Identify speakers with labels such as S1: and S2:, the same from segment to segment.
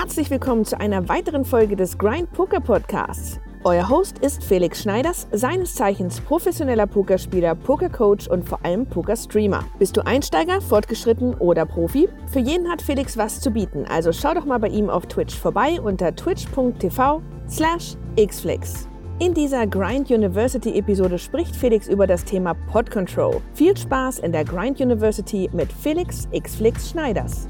S1: Herzlich willkommen zu einer weiteren Folge des Grind Poker Podcasts. Euer Host ist Felix Schneiders, seines Zeichens professioneller Pokerspieler, Pokercoach und vor allem Pokerstreamer. Bist du Einsteiger, fortgeschritten oder Profi? Für jeden hat Felix was zu bieten, also schau doch mal bei ihm auf Twitch vorbei unter twitch.tv slash xflix. In dieser Grind University Episode spricht Felix über das Thema Pod Control. Viel Spaß in der Grind University mit Felix Xflix Schneiders.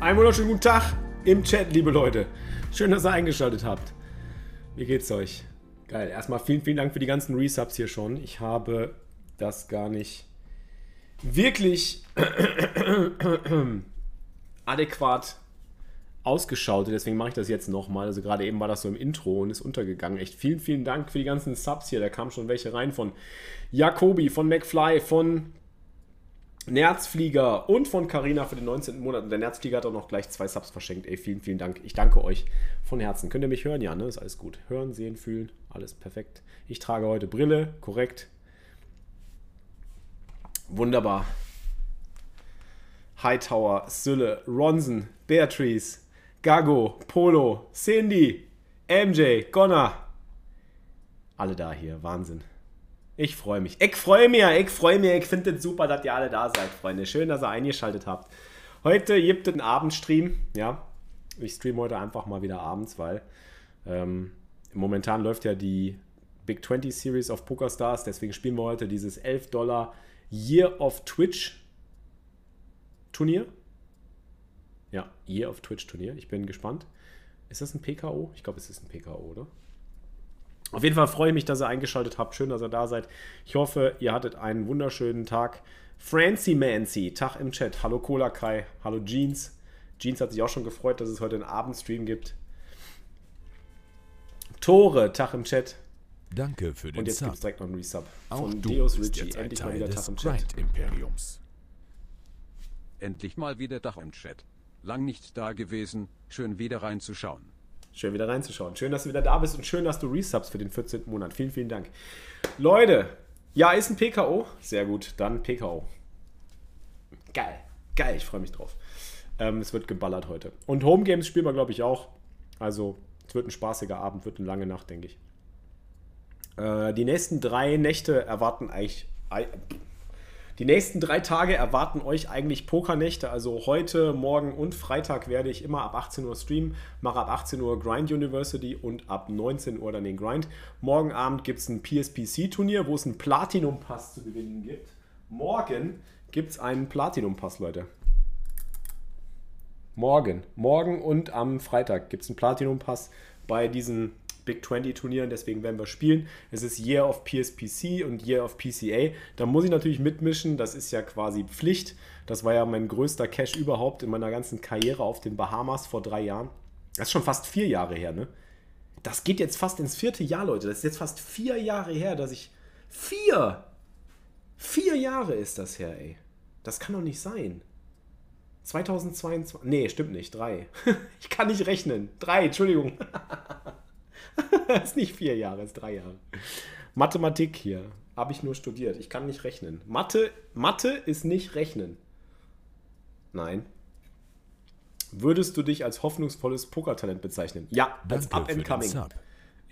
S2: Einen wunderschönen guten Tag im Chat, liebe Leute. Schön, dass ihr eingeschaltet habt. Wie geht's euch? Geil. Erstmal vielen, vielen Dank für die ganzen Resubs hier schon. Ich habe das gar nicht wirklich adäquat ausgeschaut. Deswegen mache ich das jetzt nochmal. Also gerade eben war das so im Intro und ist untergegangen. Echt vielen, vielen Dank für die ganzen Subs hier. Da kamen schon welche rein von Jacobi, von McFly, von Nerzflieger und von Carina für den 19. Monat. Und der Nerzflieger hat auch noch gleich zwei Subs verschenkt. Ey, vielen, vielen Dank. Ich danke euch von Herzen. Könnt ihr mich hören? Ja, ne? Ist alles gut. Hören, sehen, fühlen. Alles perfekt. Ich trage heute Brille. Korrekt. Wunderbar. Hightower, Sülle, Ronson, Beatrice, Gago, Polo, Cindy, MJ, Gonna. Alle da hier. Wahnsinn. Ich freue mich. Ich freue mich, ich freue mich. Ich finde es super, dass ihr alle da seid, Freunde. Schön, dass ihr eingeschaltet habt. Heute gibt es einen Abendstream. Ja, ich streame heute einfach mal wieder abends, weil ähm, momentan läuft ja die Big 20 Series of PokerStars. Deswegen spielen wir heute dieses 11 Dollar Year of Twitch Turnier. Ja, Year of Twitch Turnier. Ich bin gespannt. Ist das ein PKO? Ich glaube, es ist ein PKO, oder? Auf jeden Fall freue ich mich, dass ihr eingeschaltet habt. Schön, dass ihr da seid. Ich hoffe, ihr hattet einen wunderschönen Tag. Francie Mancy, Tag im Chat. Hallo Cola Kai, hallo Jeans. Jeans hat sich auch schon gefreut, dass es heute einen Abendstream gibt. Tore, Tag im Chat.
S3: Danke für den
S2: Und jetzt gibt es direkt noch einen Resub
S3: Auch
S2: von
S3: du
S2: Deus
S3: bist
S2: Ritchie. Endlich mal wieder Tag im Chat.
S3: Grind-Imperiums.
S4: Endlich mal wieder Dach im Chat. Lang nicht da gewesen, schön wieder reinzuschauen.
S2: Schön wieder reinzuschauen. Schön, dass du wieder da bist und schön, dass du resubs für den 14. Monat. Vielen, vielen Dank. Leute, ja, ist ein PKO. Sehr gut, dann PKO. Geil. Geil, ich freue mich drauf. Ähm, es wird geballert heute. Und Home Games spielen wir, glaube ich, auch. Also, es wird ein spaßiger Abend, wird eine lange Nacht, denke ich. Äh, die nächsten drei Nächte erwarten eigentlich. Die nächsten drei Tage erwarten euch eigentlich Pokernächte. Also heute, morgen und Freitag werde ich immer ab 18 Uhr streamen. Mache ab 18 Uhr Grind University und ab 19 Uhr dann den Grind. Morgen Abend gibt es ein PSPC-Turnier, wo es einen Platinum-Pass zu gewinnen gibt. Morgen gibt es einen Platinum-Pass, Leute. Morgen. Morgen und am Freitag gibt es einen Platinum-Pass bei diesen Big 20 Turnieren, deswegen werden wir spielen. Es ist Year of PSPC und Year of PCA. Da muss ich natürlich mitmischen, das ist ja quasi Pflicht. Das war ja mein größter Cash überhaupt in meiner ganzen Karriere auf den Bahamas vor drei Jahren. Das ist schon fast vier Jahre her, ne? Das geht jetzt fast ins vierte Jahr, Leute. Das ist jetzt fast vier Jahre her, dass ich. Vier! Vier Jahre ist das her, ey. Das kann doch nicht sein. 2022. Nee, stimmt nicht. Drei. Ich kann nicht rechnen. Drei, Entschuldigung. Das ist nicht vier Jahre, ist drei Jahre. Mathematik hier. Habe ich nur studiert. Ich kann nicht rechnen. Mathe, Mathe ist nicht rechnen. Nein. Würdest du dich als hoffnungsvolles Pokertalent bezeichnen? Ja, als
S3: Danke
S2: up and coming.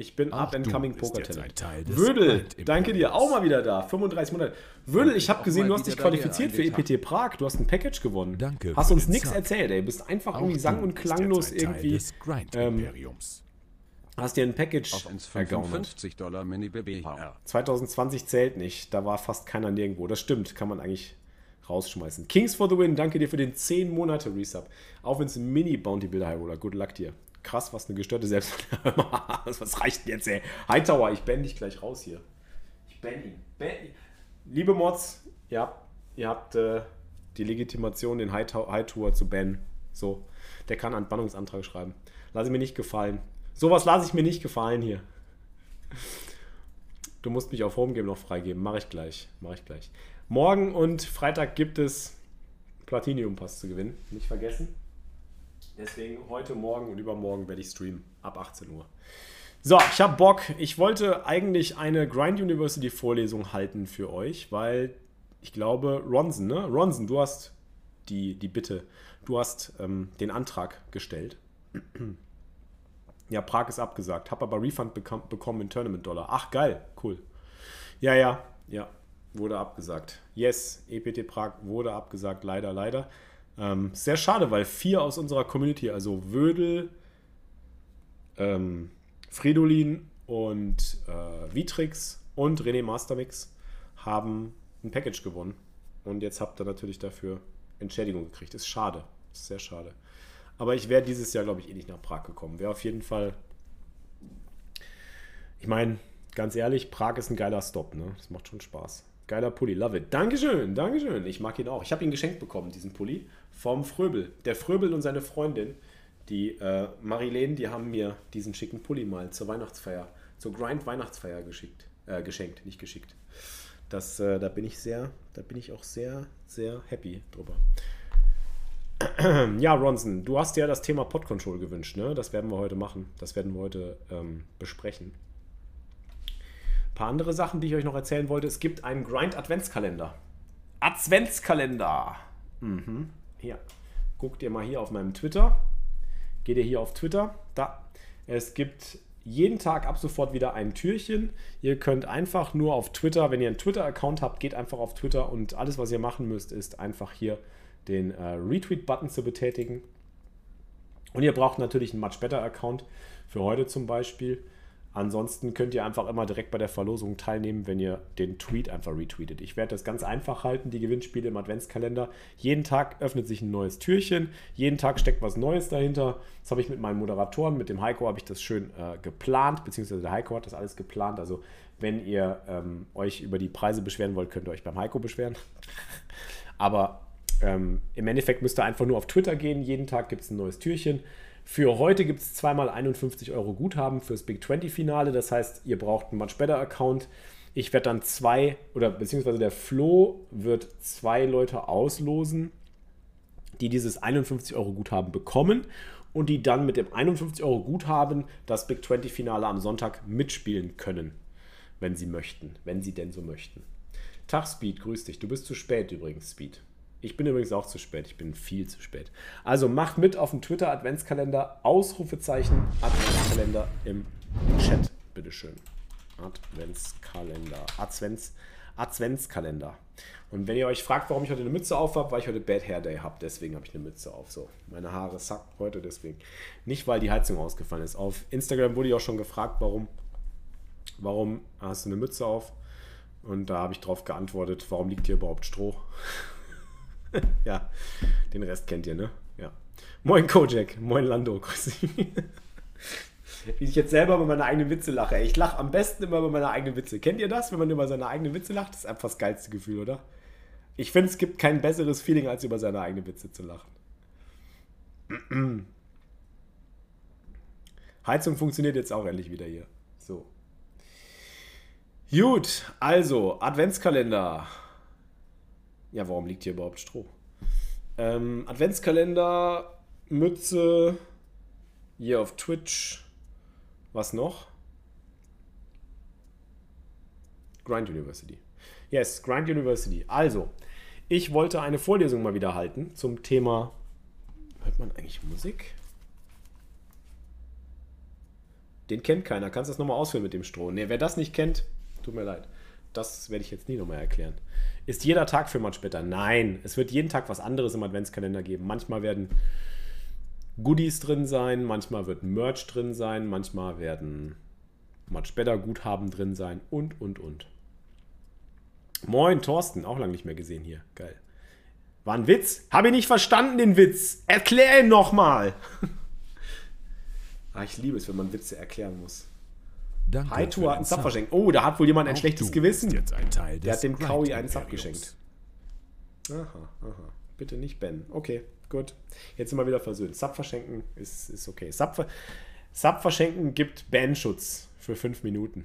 S2: Ich bin up and coming Pokertalent. Würdel, danke dir. Auch mal wieder da. 35 Monate. Würdel, ich habe gesehen, du hast dich qualifiziert für. EPT Prag. Du hast ein Package gewonnen.
S3: Danke
S2: Hast uns nichts erzählt, ey. Bist einfach irgendwie sang- und klanglos irgendwie.
S3: Grind-Imperiums.
S2: Hast dir ein Package
S4: Auf uns
S2: ergaunert.
S4: 55 Dollar Mini BBHR.
S2: 2020 zählt nicht. Da war fast keiner nirgendwo. Das stimmt, kann man eigentlich rausschmeißen. Kings for the win, danke dir für den 10 Monate Resub. Auch wenn es ein Mini-Bounty Builder High Roller. Good luck dir. Krass, was eine gestörte Selbst. was reicht denn jetzt, ey? Hightower, ich bann dich gleich raus hier. Ich bann ihn. Ihn. Liebe Mods, ihr habt, ihr habt äh, die Legitimation, den Hightower zu bannen. So, der kann einen Bannungsantrag schreiben. Lass ich mir nicht gefallen. Sowas lasse ich mir nicht gefallen hier. Du musst mich auf Homegame noch freigeben. Mache ich gleich. Mache ich gleich. Morgen und Freitag gibt es Platinum Pass zu gewinnen. Nicht vergessen. Deswegen heute, morgen und übermorgen werde ich streamen. Ab 18 Uhr. So, ich habe Bock. Ich wollte eigentlich eine Grind University Vorlesung halten für euch, weil ich glaube, Ronson, ne? Ronson, du hast die, die Bitte. du hast ähm, den Antrag gestellt. Ja, Prag ist abgesagt. Hab aber Refund bekam, bekommen in Tournament-Dollar. Ach, geil. Cool. Ja, ja, ja. Wurde abgesagt. Yes, EPT Prag wurde abgesagt. Leider, leider. Ähm, sehr schade, weil vier aus unserer Community, also Wödel, ähm, Fridolin und äh, Vitrix und René Mastermix haben ein Package gewonnen. Und jetzt habt ihr natürlich dafür Entschädigung gekriegt. Ist schade. Ist sehr schade. Aber ich wäre dieses Jahr, glaube ich, eh nicht nach Prag gekommen. Wäre auf jeden Fall. Ich meine, ganz ehrlich, Prag ist ein geiler Stop, ne? Das macht schon Spaß. Geiler Pulli, love it. Dankeschön, Dankeschön. Ich mag ihn auch. Ich habe ihn geschenkt bekommen, diesen Pulli, vom Fröbel. Der Fröbel und seine Freundin, die äh, Marilene, die haben mir diesen schicken Pulli mal zur Weihnachtsfeier, zur Grind-Weihnachtsfeier geschickt. Äh, geschenkt, nicht geschickt. Das, äh, da bin ich sehr, da bin ich auch sehr, sehr happy drüber. Ja, Ronson, du hast ja das Thema Pod Control gewünscht, ne? Das werden wir heute machen. Das werden wir heute ähm, besprechen. Ein paar andere Sachen, die ich euch noch erzählen wollte. Es gibt einen Grind Adventskalender. Adventskalender. Mhm. Hier. Guckt ihr mal hier auf meinem Twitter. Geht ihr hier auf Twitter. Da. Es gibt jeden Tag ab sofort wieder ein Türchen. Ihr könnt einfach nur auf Twitter, wenn ihr einen Twitter-Account habt, geht einfach auf Twitter und alles, was ihr machen müsst, ist einfach hier den äh, Retweet-Button zu betätigen. Und ihr braucht natürlich einen Much Better Account für heute zum Beispiel. Ansonsten könnt ihr einfach immer direkt bei der Verlosung teilnehmen, wenn ihr den Tweet einfach retweetet. Ich werde das ganz einfach halten, die Gewinnspiele im Adventskalender. Jeden Tag öffnet sich ein neues Türchen, jeden Tag steckt was Neues dahinter. Das habe ich mit meinen Moderatoren, mit dem Heiko habe ich das schön äh, geplant, beziehungsweise der Heiko hat das alles geplant. Also wenn ihr ähm, euch über die Preise beschweren wollt, könnt ihr euch beim Heiko beschweren. Aber ähm, im Endeffekt müsst ihr einfach nur auf Twitter gehen. Jeden Tag gibt es ein neues Türchen. Für heute gibt es zweimal 51 Euro Guthaben fürs Big 20 Finale. Das heißt, ihr braucht einen Much Better Account. Ich werde dann zwei, oder beziehungsweise der Flo wird zwei Leute auslosen, die dieses 51 Euro Guthaben bekommen und die dann mit dem 51 Euro Guthaben das Big 20 Finale am Sonntag mitspielen können, wenn sie möchten, wenn sie denn so möchten. Tag Speed, grüß dich. Du bist zu spät übrigens, Speed. Ich bin übrigens auch zu spät. Ich bin viel zu spät. Also macht mit auf dem Twitter Adventskalender. Ausrufezeichen Adventskalender im Chat. Bitteschön. Adventskalender. Advents, Adventskalender. Und wenn ihr euch fragt, warum ich heute eine Mütze auf habe, weil ich heute Bad Hair Day habe. Deswegen habe ich eine Mütze auf. So, meine Haare sacken heute deswegen. Nicht, weil die Heizung ausgefallen ist. Auf Instagram wurde ich auch schon gefragt, warum, warum hast du eine Mütze auf? Und da habe ich darauf geantwortet, warum liegt hier überhaupt Stroh? ja, den Rest kennt ihr, ne? Ja. Moin Kojak, moin Lando, grüß dich. Wie ich jetzt selber über meine eigenen Witze lache. Ich lache am besten immer über meine eigenen Witze. Kennt ihr das, wenn man über seine eigenen Witze lacht? Das ist einfach das geilste Gefühl, oder? Ich finde, es gibt kein besseres Feeling, als über seine eigenen Witze zu lachen. Heizung funktioniert jetzt auch endlich wieder hier. So. Gut, also Adventskalender. Ja, warum liegt hier überhaupt Stroh? Ähm, Adventskalender, Mütze, hier auf Twitch. Was noch? Grind University. Yes, Grind University. Also, ich wollte eine Vorlesung mal wieder halten zum Thema. Hört man eigentlich Musik? Den kennt keiner. Kannst du das nochmal ausführen mit dem Stroh? Ne, wer das nicht kennt, tut mir leid. Das werde ich jetzt nie nochmal erklären. Ist jeder Tag für Much Better? Nein, es wird jeden Tag was anderes im Adventskalender geben. Manchmal werden Goodies drin sein, manchmal wird Merch drin sein, manchmal werden Much Better Guthaben drin sein und, und, und. Moin, Thorsten, auch lange nicht mehr gesehen hier. Geil. War ein Witz? Habe ich nicht verstanden, den Witz. Erklär ihn nochmal. ah, ich liebe es, wenn man Witze erklären muss.
S3: Danke
S2: Tour hat einen Sub verschenkt. Oh, da hat wohl jemand ein
S3: Auch
S2: schlechtes Gewissen.
S3: bist jetzt ein Teil
S2: Der hat dem Kaui einen Sub geschenkt. Aha, aha. Bitte nicht Ben. Okay, gut. Jetzt sind wir wieder versöhnt. Sub verschenken ist, ist okay. Sub, ver- Sub verschenken gibt Ban-Schutz für fünf Minuten.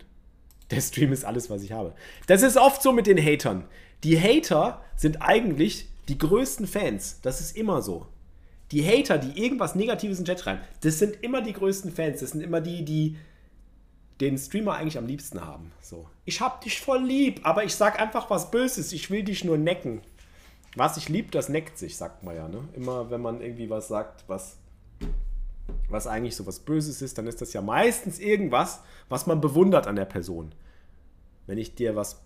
S2: Der Stream ist alles, was ich habe. Das ist oft so mit den Hatern. Die Hater sind eigentlich die größten Fans. Das ist immer so. Die Hater, die irgendwas Negatives in den Chat schreiben, das sind immer die größten Fans. Das sind immer die, die den Streamer eigentlich am liebsten haben. So. Ich hab dich voll lieb, aber ich sag einfach was Böses. Ich will dich nur necken. Was ich lieb, das neckt sich, sagt man ja. Ne? Immer wenn man irgendwie was sagt, was, was eigentlich so was Böses ist, dann ist das ja meistens irgendwas, was man bewundert an der Person. Wenn ich dir was,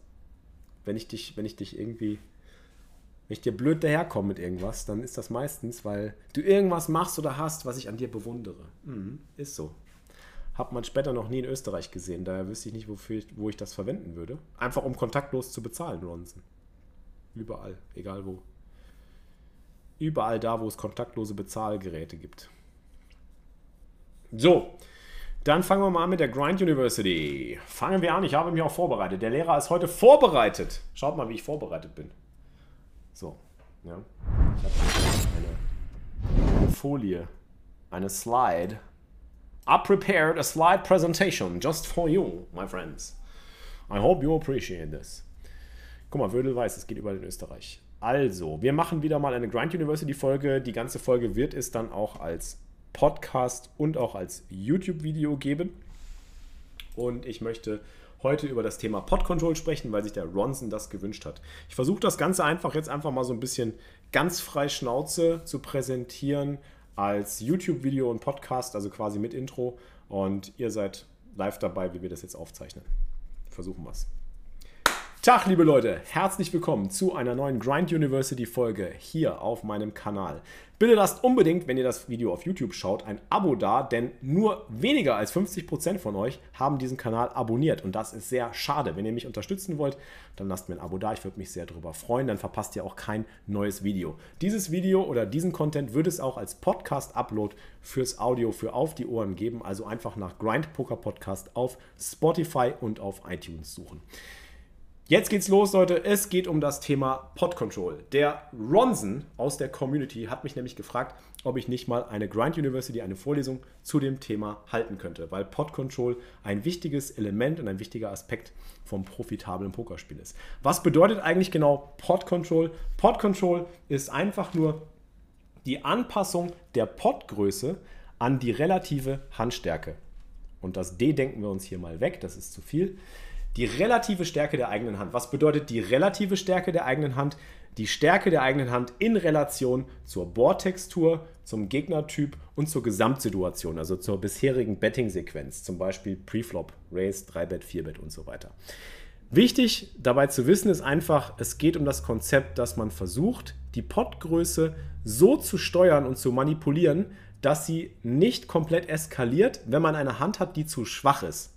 S2: wenn ich dich, wenn ich dich irgendwie, wenn ich dir blöd daherkomme mit irgendwas, dann ist das meistens, weil du irgendwas machst oder hast, was ich an dir bewundere. Mhm, ist so. Hat man später noch nie in Österreich gesehen, daher wüsste ich nicht, wofür ich, wo ich das verwenden würde. Einfach um kontaktlos zu bezahlen, Ronson. Überall, egal wo. Überall da, wo es kontaktlose Bezahlgeräte gibt. So, dann fangen wir mal an mit der Grind University. Fangen wir an, ich habe mich auch vorbereitet. Der Lehrer ist heute vorbereitet. Schaut mal, wie ich vorbereitet bin. So, ja. Ich habe eine, eine Folie, eine Slide. I prepared a slide presentation just for you, my friends. I hope you appreciate this. Guck mal, Wödel weiß, es geht überall in Österreich. Also, wir machen wieder mal eine Grind University Folge. Die ganze Folge wird es dann auch als Podcast und auch als YouTube-Video geben. Und ich möchte heute über das Thema Pod Control sprechen, weil sich der Ronson das gewünscht hat. Ich versuche das Ganze einfach jetzt einfach mal so ein bisschen ganz frei Schnauze zu präsentieren als YouTube-Video und Podcast, also quasi mit Intro. Und ihr seid live dabei, wie wir das jetzt aufzeichnen. Versuchen wir es. Tag, liebe Leute, herzlich willkommen zu einer neuen Grind University Folge hier auf meinem Kanal. Bitte lasst unbedingt, wenn ihr das Video auf YouTube schaut, ein Abo da, denn nur weniger als 50% von euch haben diesen Kanal abonniert und das ist sehr schade. Wenn ihr mich unterstützen wollt, dann lasst mir ein Abo da, ich würde mich sehr darüber freuen, dann verpasst ihr auch kein neues Video. Dieses Video oder diesen Content würde es auch als Podcast-Upload fürs Audio für auf die Ohren geben, also einfach nach Grind Poker Podcast auf Spotify und auf iTunes suchen. Jetzt geht's los, Leute. Es geht um das Thema Pod Control. Der Ronson aus der Community hat mich nämlich gefragt, ob ich nicht mal eine Grind University, eine Vorlesung zu dem Thema halten könnte, weil Pod Control ein wichtiges Element und ein wichtiger Aspekt vom profitablen Pokerspiel ist. Was bedeutet eigentlich genau Pod Control? Pod Control ist einfach nur die Anpassung der Podgröße an die relative Handstärke. Und das D denken wir uns hier mal weg, das ist zu viel. Die relative Stärke der eigenen Hand. Was bedeutet die relative Stärke der eigenen Hand? Die Stärke der eigenen Hand in Relation zur Bohrtextur, zum Gegnertyp und zur Gesamtsituation, also zur bisherigen Betting-Sequenz, zum Beispiel Preflop, Raise, 3-Bet, 4-Bet und so weiter. Wichtig dabei zu wissen ist einfach, es geht um das Konzept, dass man versucht, die Potgröße so zu steuern und zu manipulieren, dass sie nicht komplett eskaliert, wenn man eine Hand hat, die zu schwach ist.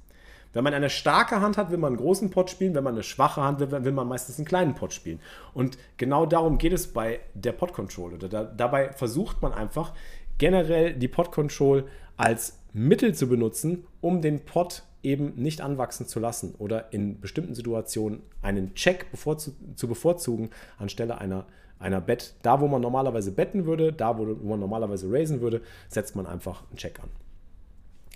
S2: Wenn man eine starke Hand hat, will man einen großen Pot spielen. Wenn man eine schwache Hand will, will man meistens einen kleinen Pot spielen. Und genau darum geht es bei der Pot Control. Da, dabei versucht man einfach generell die Pot Control als Mittel zu benutzen, um den Pot eben nicht anwachsen zu lassen oder in bestimmten Situationen einen Check bevorzu zu bevorzugen anstelle einer, einer Bet. Da, wo man normalerweise betten würde, da, wo, wo man normalerweise raisen würde, setzt man einfach einen Check an.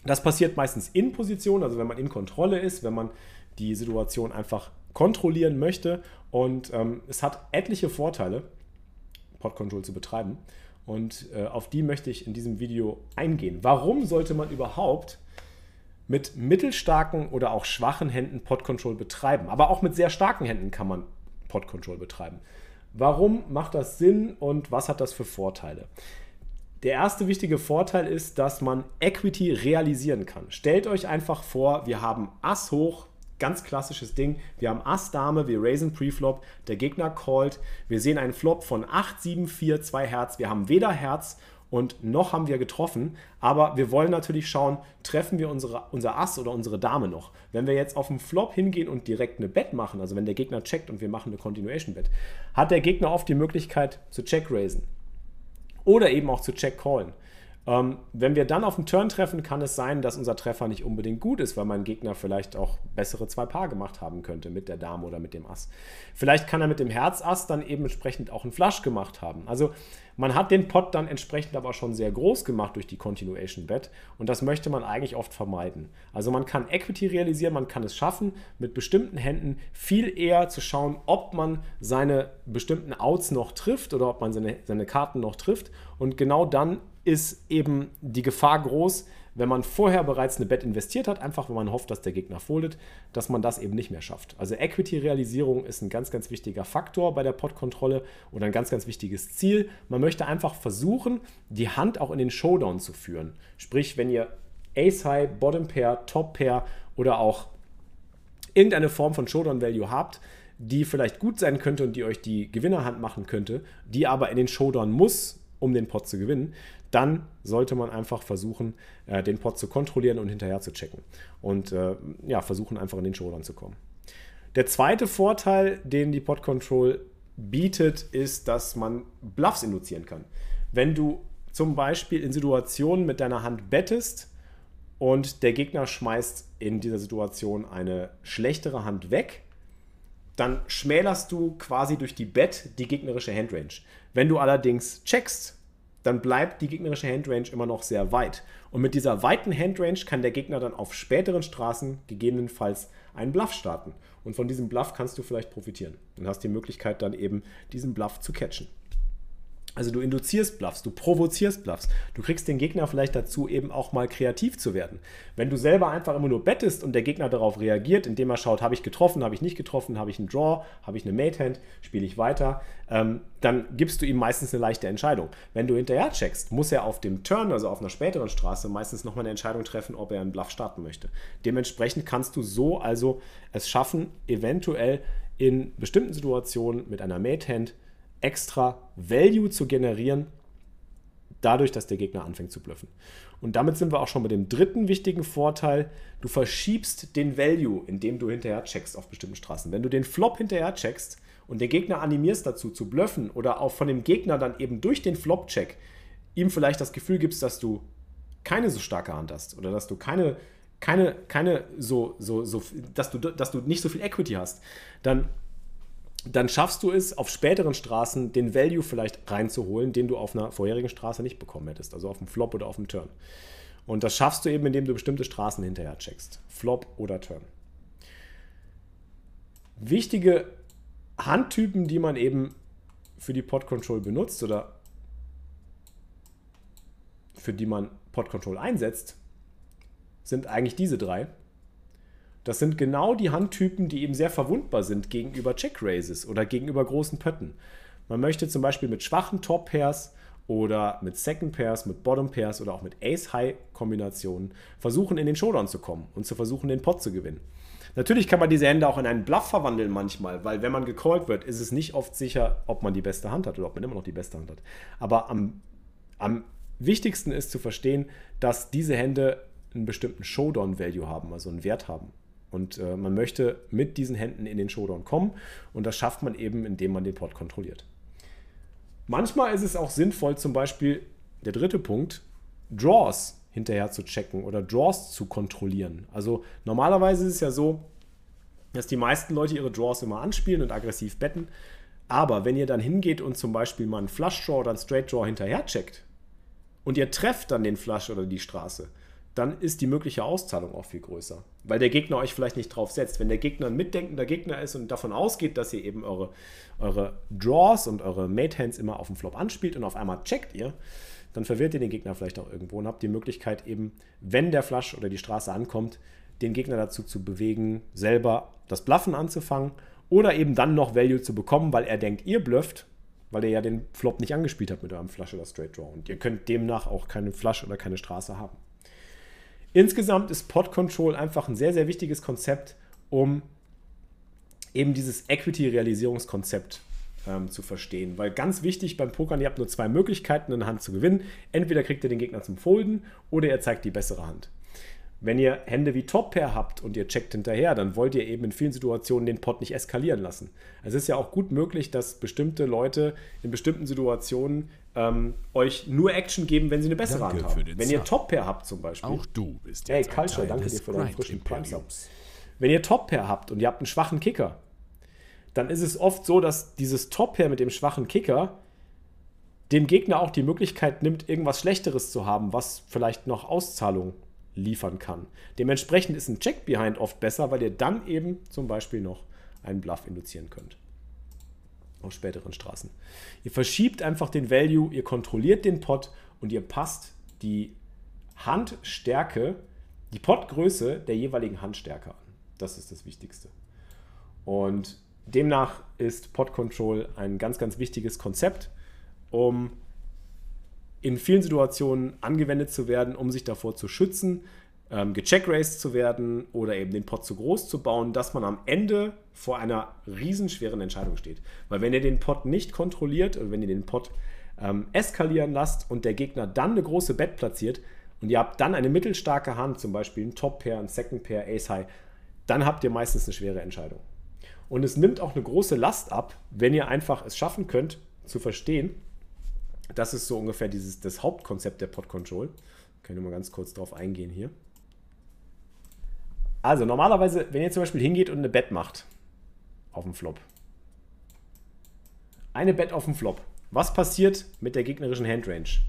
S2: Das passiert meistens in Position, also wenn man in Kontrolle ist, wenn man die Situation einfach kontrollieren möchte. Und ähm, es hat etliche Vorteile, Pod Control zu betreiben. Und äh, auf die möchte ich in diesem Video eingehen. Warum sollte man überhaupt mit mittelstarken oder auch schwachen Händen Pod Control betreiben? Aber auch mit sehr starken Händen kann man Pod Control betreiben. Warum macht das Sinn und was hat das für Vorteile? Der erste wichtige Vorteil ist, dass man Equity realisieren kann. Stellt euch einfach vor, wir haben Ass hoch, ganz klassisches Ding. Wir haben Ass Dame, wir raisen Preflop, der Gegner callt. Wir sehen einen Flop von 8, 7, 4, 2 Herz. Wir haben weder Herz und noch haben wir getroffen. Aber wir wollen natürlich schauen, treffen wir unsere, unser Ass oder unsere Dame noch. Wenn wir jetzt auf den Flop hingehen und direkt eine Bet machen, also wenn der Gegner checkt und wir machen eine Continuation Bet, hat der Gegner oft die Möglichkeit zu check raisen oder eben auch zu Check Callen. Ähm, wenn wir dann auf den Turn treffen, kann es sein, dass unser Treffer nicht unbedingt gut ist, weil mein Gegner vielleicht auch bessere zwei Paar gemacht haben könnte mit der Dame oder mit dem Ass. Vielleicht kann er mit dem Herz-Ass dann eben entsprechend auch einen Flush gemacht haben. Also man hat den Pot dann entsprechend aber schon sehr groß gemacht durch die Continuation Bet und das möchte man eigentlich oft vermeiden. Also man kann Equity realisieren, man kann es schaffen, mit bestimmten Händen viel eher zu schauen, ob man seine bestimmten Outs noch trifft oder ob man seine, seine Karten noch trifft und genau dann ist eben die Gefahr groß, wenn man vorher bereits eine Bet investiert hat, einfach wenn man hofft, dass der Gegner foldet, dass man das eben nicht mehr schafft. Also Equity-Realisierung ist ein ganz, ganz wichtiger Faktor bei der Pot-Kontrolle oder ein ganz, ganz wichtiges Ziel. Man möchte einfach versuchen, die Hand auch in den Showdown zu führen. Sprich, wenn ihr Ace High, Bottom Pair, Top Pair oder auch irgendeine Form von Showdown Value habt, die vielleicht gut sein könnte und die euch die Gewinnerhand machen könnte, die aber in den Showdown muss, um den Pot zu gewinnen, dann sollte man einfach versuchen, äh, den Pot zu kontrollieren und hinterher zu checken. Und äh, ja, versuchen einfach in den Showdown zu kommen. Der zweite Vorteil, den die Pot Control bietet, ist, dass man Bluffs induzieren kann. Wenn du zum Beispiel in Situationen mit deiner Hand bettest und der Gegner schmeißt in dieser Situation eine schlechtere Hand weg, dann schmälerst du quasi durch die Bet die gegnerische Handrange. Wenn du allerdings checkst, dann bleibt die gegnerische Handrange immer noch sehr weit. Und mit dieser weiten Handrange kann der Gegner dann auf späteren Straßen gegebenenfalls einen Bluff starten. Und von diesem Bluff kannst du vielleicht profitieren und hast die Möglichkeit dann eben diesen Bluff zu catchen. Also du induzierst Bluffs, du provozierst Bluffs. Du kriegst den Gegner vielleicht dazu, eben auch mal kreativ zu werden. Wenn du selber einfach immer nur bettest und der Gegner darauf reagiert, indem er schaut, habe ich getroffen, habe ich nicht getroffen, habe ich einen Draw, habe ich eine Mate-Hand, spiele ich weiter, ähm, dann gibst du ihm meistens eine leichte Entscheidung. Wenn du hinterher checkst, muss er auf dem Turn, also auf einer späteren Straße, meistens nochmal eine Entscheidung treffen, ob er einen Bluff starten möchte. Dementsprechend kannst du so also es schaffen, eventuell in bestimmten Situationen mit einer Mate-Hand extra Value zu generieren, dadurch, dass der Gegner anfängt zu bluffen. Und damit sind wir auch schon bei dem dritten wichtigen Vorteil. Du verschiebst den Value, indem du hinterher checkst auf bestimmten Straßen. Wenn du den Flop hinterher checkst und den Gegner animierst dazu zu bluffen oder auch von dem Gegner dann eben durch den Flop-Check ihm vielleicht das Gefühl gibst, dass du keine so starke Hand hast oder dass du keine, keine, keine so, so, so, dass du, dass du nicht so viel Equity hast, dann dann schaffst du es, auf späteren Straßen den Value vielleicht reinzuholen, den du auf einer vorherigen Straße nicht bekommen hättest, also auf dem Flop oder auf dem Turn. Und das schaffst du eben, indem du bestimmte Straßen hinterher checkst. Flop oder Turn. Wichtige Handtypen, die man eben für die Pod Control benutzt oder für die man Pod Control einsetzt, sind eigentlich diese drei. Das sind genau die Handtypen, die eben sehr verwundbar sind gegenüber Check Raises oder gegenüber großen Pötten. Man möchte zum Beispiel mit schwachen Top Pairs oder mit Second Pairs, mit Bottom Pairs oder auch mit Ace-High-Kombinationen versuchen, in den Showdown zu kommen und zu versuchen, den Pot zu gewinnen. Natürlich kann man diese Hände auch in einen Bluff verwandeln manchmal, weil wenn man gecallt wird, ist es nicht oft sicher, ob man die beste Hand hat oder ob man immer noch die beste Hand hat. Aber am, am wichtigsten ist zu verstehen, dass diese Hände einen bestimmten Showdown-Value haben, also einen Wert haben. Und äh, man möchte mit diesen Händen in den Showdown kommen und das schafft man eben, indem man den Pot kontrolliert. Manchmal ist es auch sinnvoll, zum Beispiel der dritte Punkt, Draws hinterher zu checken oder Draws zu kontrollieren. Also normalerweise ist es ja so, dass die meisten Leute ihre Draws immer anspielen und aggressiv betten. Aber wenn ihr dann hingeht und zum Beispiel mal einen Flush Draw oder einen Straight Draw hinterher checkt und ihr trefft dann den Flush oder die Straße, dann ist die mögliche Auszahlung auch viel größer. Weil der Gegner euch vielleicht nicht drauf setzt. Wenn der Gegner ein mitdenkender Gegner ist und davon ausgeht, dass ihr eben eure, eure Draws und eure Mate-Hands immer auf dem Flop anspielt und auf einmal checkt ihr, dann verwirrt ihr den Gegner vielleicht auch irgendwo und habt die Möglichkeit eben, wenn der Flush oder die Straße ankommt, den Gegner dazu zu bewegen, selber das Bluffen anzufangen oder eben dann noch Value zu bekommen, weil er denkt, ihr blufft, weil ihr ja den Flop nicht angespielt habt mit eurem Flush oder Straight Draw. Und ihr könnt demnach auch keine Flush oder keine Straße haben. Insgesamt ist Pod Control einfach ein sehr, sehr wichtiges Konzept, um eben dieses Equity-Realisierungskonzept ähm, zu verstehen. Weil ganz wichtig beim Pokern, ihr habt nur zwei Möglichkeiten, eine Hand zu gewinnen. Entweder kriegt ihr den Gegner zum Folden oder er zeigt die bessere Hand. Wenn ihr Hände wie Top Pair habt und ihr checkt hinterher, dann wollt ihr eben in vielen Situationen den Pot nicht eskalieren lassen. Es ist ja auch gut möglich, dass bestimmte Leute in bestimmten Situationen ähm, euch nur Action geben, wenn sie eine bessere
S3: Danke
S2: Hand haben. Wenn ihr
S3: Sub.
S2: Top Pair habt zum Beispiel.
S3: Auch du bist
S2: Hey,
S3: jetzt ein
S2: Culture, danke dir für deinen frischen.
S3: Imperiums.
S2: Wenn ihr Top Pair habt und ihr habt einen schwachen Kicker, dann ist es oft so, dass dieses Top Pair mit dem schwachen Kicker dem Gegner auch die Möglichkeit nimmt, irgendwas Schlechteres zu haben, was vielleicht noch Auszahlung liefern kann. Dementsprechend ist ein Check Behind oft besser, weil ihr dann eben zum Beispiel noch einen Bluff induzieren könnt. Auf späteren Straßen. Ihr verschiebt einfach den Value, ihr kontrolliert den Pot und ihr passt die Handstärke, die Pottgröße der jeweiligen Handstärke an. Das ist das Wichtigste. Und demnach ist Pot Control ein ganz, ganz wichtiges Konzept, um in vielen Situationen angewendet zu werden, um sich davor zu schützen, ähm, gecheckraced zu werden oder eben den Pot zu groß zu bauen, dass man am Ende vor einer riesenschweren Entscheidung steht. Weil wenn ihr den Pot nicht kontrolliert und wenn ihr den Pot ähm, eskalieren lasst und der Gegner dann eine große Bet platziert und ihr habt dann eine mittelstarke Hand, zum Beispiel ein Top-Pair, ein Second-Pair, Ace-High, dann habt ihr meistens eine schwere Entscheidung. Und es nimmt auch eine große Last ab, wenn ihr einfach es schaffen könnt, zu verstehen, das ist so ungefähr dieses, das Hauptkonzept der Pod Control. Können wir mal ganz kurz drauf eingehen hier. Also normalerweise, wenn ihr zum Beispiel hingeht und eine Bet macht auf dem Flop. Eine Bet auf dem Flop. Was passiert mit der gegnerischen Handrange?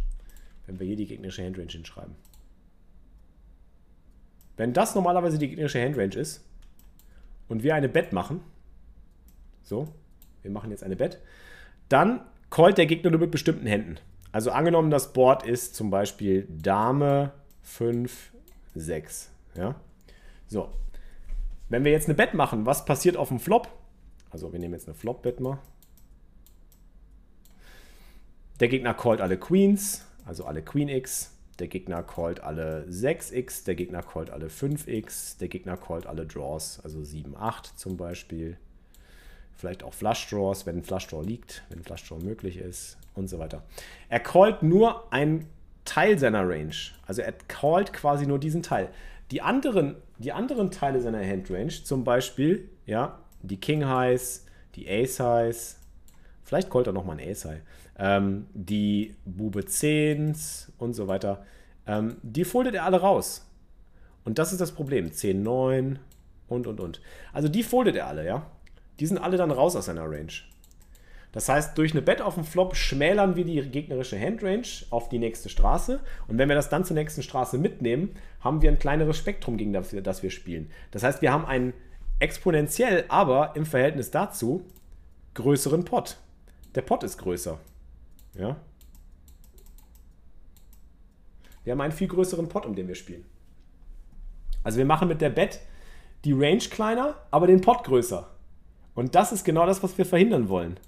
S2: Wenn wir hier die gegnerische Handrange hinschreiben. Wenn das normalerweise die gegnerische Handrange ist und wir eine Bet machen, so, wir machen jetzt eine Bet, dann callt der Gegner nur mit bestimmten Händen. Also angenommen, das Board ist zum Beispiel Dame 5, 6. Ja? So. Wenn wir jetzt eine Bet machen, was passiert auf dem Flop? Also wir nehmen jetzt eine Flop-Bet mal. Der Gegner callt alle Queens, also alle Queen X. Der Gegner callt alle 6x, der Gegner callt alle 5x, der Gegner callt alle Draws, also 7, 8 zum Beispiel. Vielleicht auch Flush Draws, wenn ein Flush Draw liegt, wenn ein Flush Draw möglich ist und so weiter. Er callt nur einen Teil seiner Range. Also er callt quasi nur diesen Teil. Die anderen, die anderen Teile seiner Handrange, zum Beispiel, ja, die King Highs, die Ace Highs, vielleicht callt er nochmal ein Ace High, ähm, die Bube 10s und so weiter, ähm, die foldet er alle raus. Und das ist das Problem. 10, 9 und, und, und. Also die foldet er alle, ja. Die sind alle dann raus aus seiner Range. Das heißt, durch eine Bet auf dem Flop schmälern wir die gegnerische Handrange auf die nächste Straße. Und wenn wir das dann zur nächsten Straße mitnehmen, haben wir ein kleineres Spektrum, gegen das wir, spielen. Das heißt, wir haben einen exponentiell, aber im Verhältnis dazu größeren Pot. Der Pot ist größer. Ja? Wir haben einen viel größeren Pot, um den wir spielen. Also wir machen mit der Bet die Range kleiner, aber den Pot größer. Und das ist genau das, was wir verhindern wollen.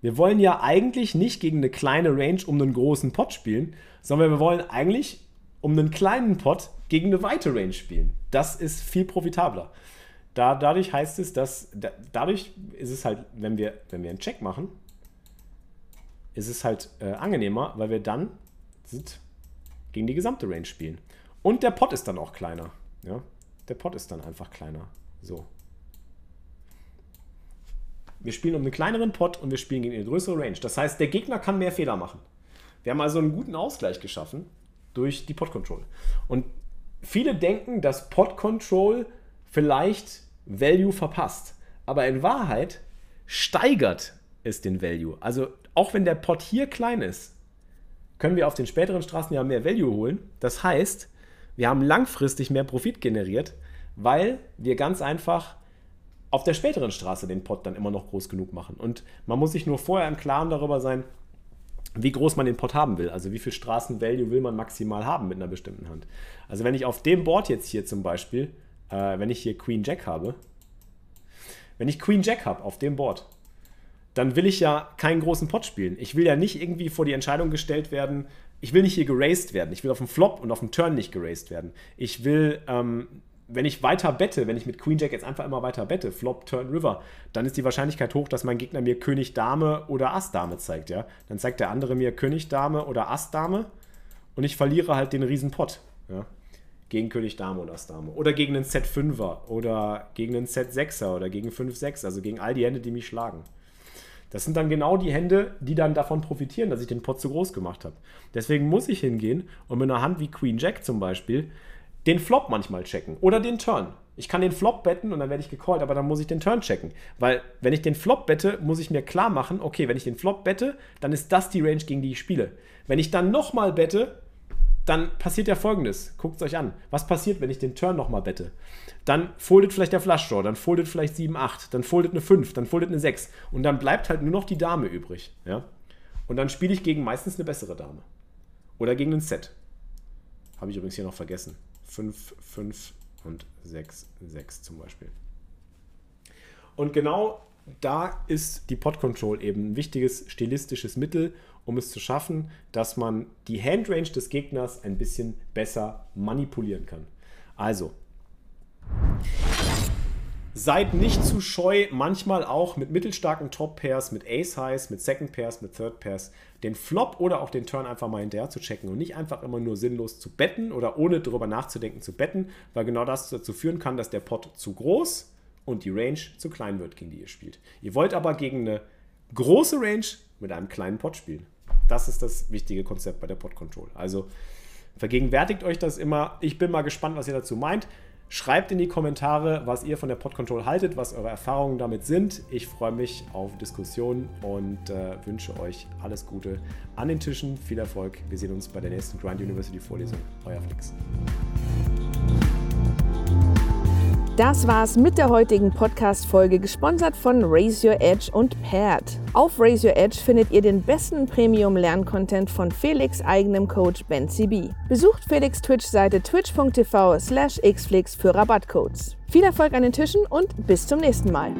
S2: Wir wollen ja eigentlich nicht gegen eine kleine Range um einen großen Pot spielen, sondern wir wollen eigentlich um einen kleinen Pot gegen eine weite Range spielen. Das ist viel profitabler. Da, dadurch heißt es, dass da, dadurch ist es halt, wenn wir, wenn wir einen Check machen, ist es halt äh, angenehmer, weil wir dann sind, gegen die gesamte Range spielen. Und der Pot ist dann auch kleiner. Ja? Der Pot ist dann einfach kleiner. So. Wir spielen um einen kleineren Pot und wir spielen gegen eine größere Range. Das heißt, der Gegner kann mehr Fehler machen. Wir haben also einen guten Ausgleich geschaffen durch die Pot Control. Und viele denken, dass Pot Control vielleicht Value verpasst. Aber in Wahrheit steigert es den Value. Also auch wenn der Pot hier klein ist, können wir auf den späteren Straßen ja mehr Value holen. Das heißt, wir haben langfristig mehr Profit generiert, weil wir ganz einfach auf der späteren Straße den Pot dann immer noch groß genug machen. Und man muss sich nur vorher im Klaren darüber sein, wie groß man den Pot haben will. Also wie viel Straßen-Value will man maximal haben mit einer bestimmten Hand. Also wenn ich auf dem Board jetzt hier zum Beispiel, äh, wenn ich hier Queen Jack habe, wenn ich Queen Jack habe auf dem Board, dann will ich ja keinen großen Pot spielen. Ich will ja nicht irgendwie vor die Entscheidung gestellt werden, ich will nicht hier geraced werden. Ich will auf dem Flop und auf dem Turn nicht geraced werden. Ich will ähm, wenn ich weiter bette, wenn ich mit Queen Jack jetzt einfach immer weiter bette, Flop, Turn, River, dann ist die Wahrscheinlichkeit hoch, dass mein Gegner mir König, Dame oder Ass, Dame zeigt, ja. Dann zeigt der andere mir König, Dame oder Ass, Dame und ich verliere halt den riesen Pot, ja. Gegen König, Dame oder Ass, Dame. Oder gegen einen Set 5er oder gegen einen Set 6er oder gegen 5, 6, also gegen all die Hände, die mich schlagen. Das sind dann genau die Hände, die dann davon profitieren, dass ich den Pot zu groß gemacht habe. Deswegen muss ich hingehen und mit einer Hand wie Queen Jack zum Beispiel den Flop manchmal checken oder den Turn. Ich kann den Flop betten und dann werde ich gecallt, aber dann muss ich den Turn checken. Weil, wenn ich den Flop bette, muss ich mir klar machen, okay, wenn ich den Flop bette, dann ist das die Range, gegen die ich spiele. Wenn ich dann nochmal bette, dann passiert ja folgendes. Guckt es euch an. Was passiert, wenn ich den Turn nochmal bette? Dann foldet vielleicht der Flush Draw, dann foldet vielleicht 7, 8, dann foldet eine 5, dann foldet eine 6. Und dann bleibt halt nur noch die Dame übrig. Ja? Und dann spiele ich gegen meistens eine bessere Dame. Oder gegen ein Set habe ich übrigens hier noch vergessen. 5, 5 und 6, 6 zum Beispiel. Und genau da ist die Pod Control eben ein wichtiges stilistisches Mittel, um es zu schaffen, dass man die Handrange des Gegners ein bisschen besser manipulieren kann. Also, Seid nicht zu scheu, manchmal auch mit mittelstarken Top-Pairs, mit Ace-Highs, mit Second-Pairs, mit Third-Pairs, den Flop oder auch den Turn einfach mal hinterher zu checken und nicht einfach immer nur sinnlos zu betten oder ohne darüber nachzudenken zu betten, weil genau das dazu führen kann, dass der Pot zu groß und die Range zu klein wird, gegen die ihr spielt. Ihr wollt aber gegen eine große Range mit einem kleinen Pot spielen. Das ist das wichtige Konzept bei der Pot Control. Also vergegenwärtigt euch das immer. Ich bin mal gespannt, was ihr dazu meint. Schreibt in die Kommentare, was ihr von der Pod Control haltet, was eure Erfahrungen damit sind. Ich freue mich auf Diskussionen und äh, wünsche euch alles Gute an den Tischen. Viel Erfolg. Wir sehen uns bei der nächsten Grind University Vorlesung. Euer Flix.
S1: Das war's mit der heutigen Podcast-Folge, gesponsert von Raise Your Edge und Paired. Auf Raise Your Edge findet ihr den besten Premium-Lerncontent von Felix' eigenem Coach Ben CB. Besucht Felix' Twitch-Seite twitch.tv slash xflix für Rabattcodes. Viel Erfolg an den Tischen und bis zum nächsten Mal.